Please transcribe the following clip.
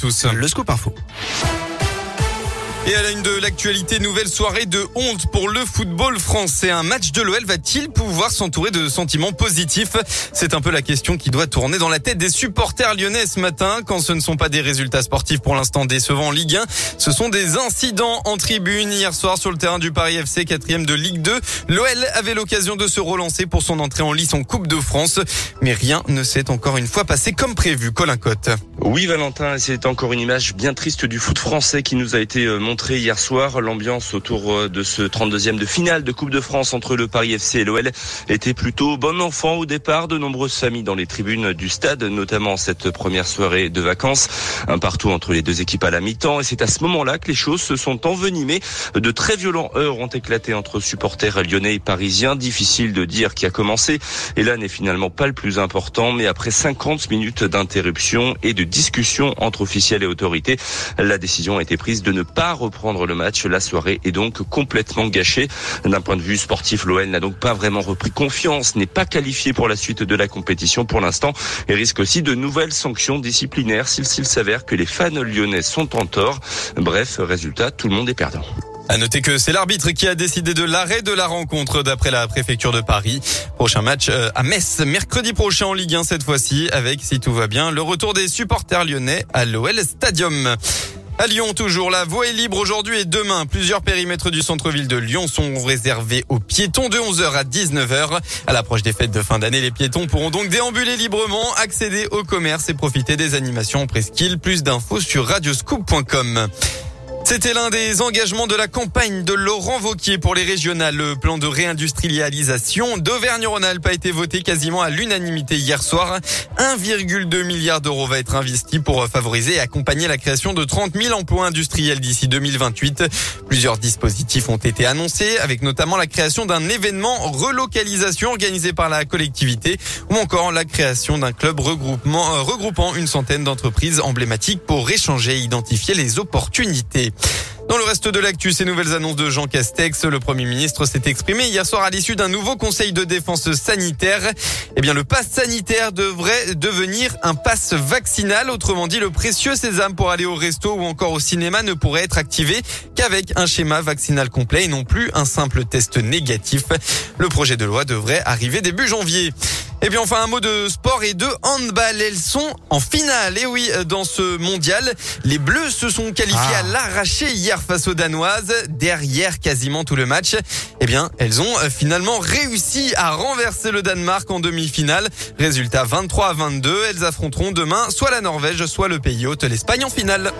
tous. Le scoop info. Et à la une de l'actualité, nouvelle soirée de honte pour le football français. Un match de l'OL va-t-il pouvoir s'entourer de sentiments positifs? C'est un peu la question qui doit tourner dans la tête des supporters lyonnais ce matin. Quand ce ne sont pas des résultats sportifs pour l'instant décevants en Ligue 1, ce sont des incidents en tribune. Hier soir sur le terrain du Paris FC, quatrième de Ligue 2, l'OL avait l'occasion de se relancer pour son entrée en lice en Coupe de France. Mais rien ne s'est encore une fois passé comme prévu. Colin Cotte. Oui Valentin, c'est encore une image bien triste du foot français qui nous a été euh, montrée hier soir. L'ambiance autour euh, de ce 32e de finale de Coupe de France entre le Paris FC et l'OL était plutôt bon enfant au départ. De nombreuses familles dans les tribunes du stade, notamment cette première soirée de vacances. Un partout entre les deux équipes à la mi-temps. Et c'est à ce moment-là que les choses se sont envenimées. De très violents heurts ont éclaté entre supporters lyonnais et parisiens. Difficile de dire qui a commencé. Et là n'est finalement pas le plus important. Mais après 50 minutes d'interruption et de discussion entre officiels et autorités. La décision a été prise de ne pas reprendre le match. La soirée est donc complètement gâchée. D'un point de vue sportif, l'OL n'a donc pas vraiment repris confiance, n'est pas qualifié pour la suite de la compétition pour l'instant et risque aussi de nouvelles sanctions disciplinaires s'il s'avère que les fans lyonnais sont en tort. Bref, résultat, tout le monde est perdant. À noter que c'est l'arbitre qui a décidé de l'arrêt de la rencontre d'après la préfecture de Paris. Prochain match euh, à Metz, mercredi prochain en Ligue 1 cette fois-ci, avec, si tout va bien, le retour des supporters lyonnais à l'OL Stadium. À Lyon, toujours, la voie est libre aujourd'hui et demain. Plusieurs périmètres du centre-ville de Lyon sont réservés aux piétons de 11h à 19h. À l'approche des fêtes de fin d'année, les piétons pourront donc déambuler librement, accéder au commerce et profiter des animations en presqu'île. Plus d'infos sur radioscoop.com. C'était l'un des engagements de la campagne de Laurent Vauquier pour les régionales. Le plan de réindustrialisation d'Auvergne-Rhône-Alpes a été voté quasiment à l'unanimité hier soir. 1,2 milliard d'euros va être investi pour favoriser et accompagner la création de 30 000 emplois industriels d'ici 2028. Plusieurs dispositifs ont été annoncés, avec notamment la création d'un événement relocalisation organisé par la collectivité ou encore la création d'un club regroupement, euh, regroupant une centaine d'entreprises emblématiques pour échanger et identifier les opportunités. Dans le reste de l'actu, ces nouvelles annonces de Jean Castex, le Premier ministre s'est exprimé hier soir à l'issue d'un nouveau conseil de défense sanitaire. Eh bien, le pass sanitaire devrait devenir un pass vaccinal. Autrement dit, le précieux sésame pour aller au resto ou encore au cinéma ne pourrait être activé qu'avec un schéma vaccinal complet et non plus un simple test négatif. Le projet de loi devrait arriver début janvier. Et bien enfin un mot de sport et de handball. Elles sont en finale. Et oui, dans ce mondial, les Bleus se sont qualifiés à l'arraché hier face aux Danoises. Derrière quasiment tout le match. Eh bien, elles ont finalement réussi à renverser le Danemark en demi-finale. Résultat 23 à 22. Elles affronteront demain soit la Norvège, soit le pays hôte, l'Espagne en finale.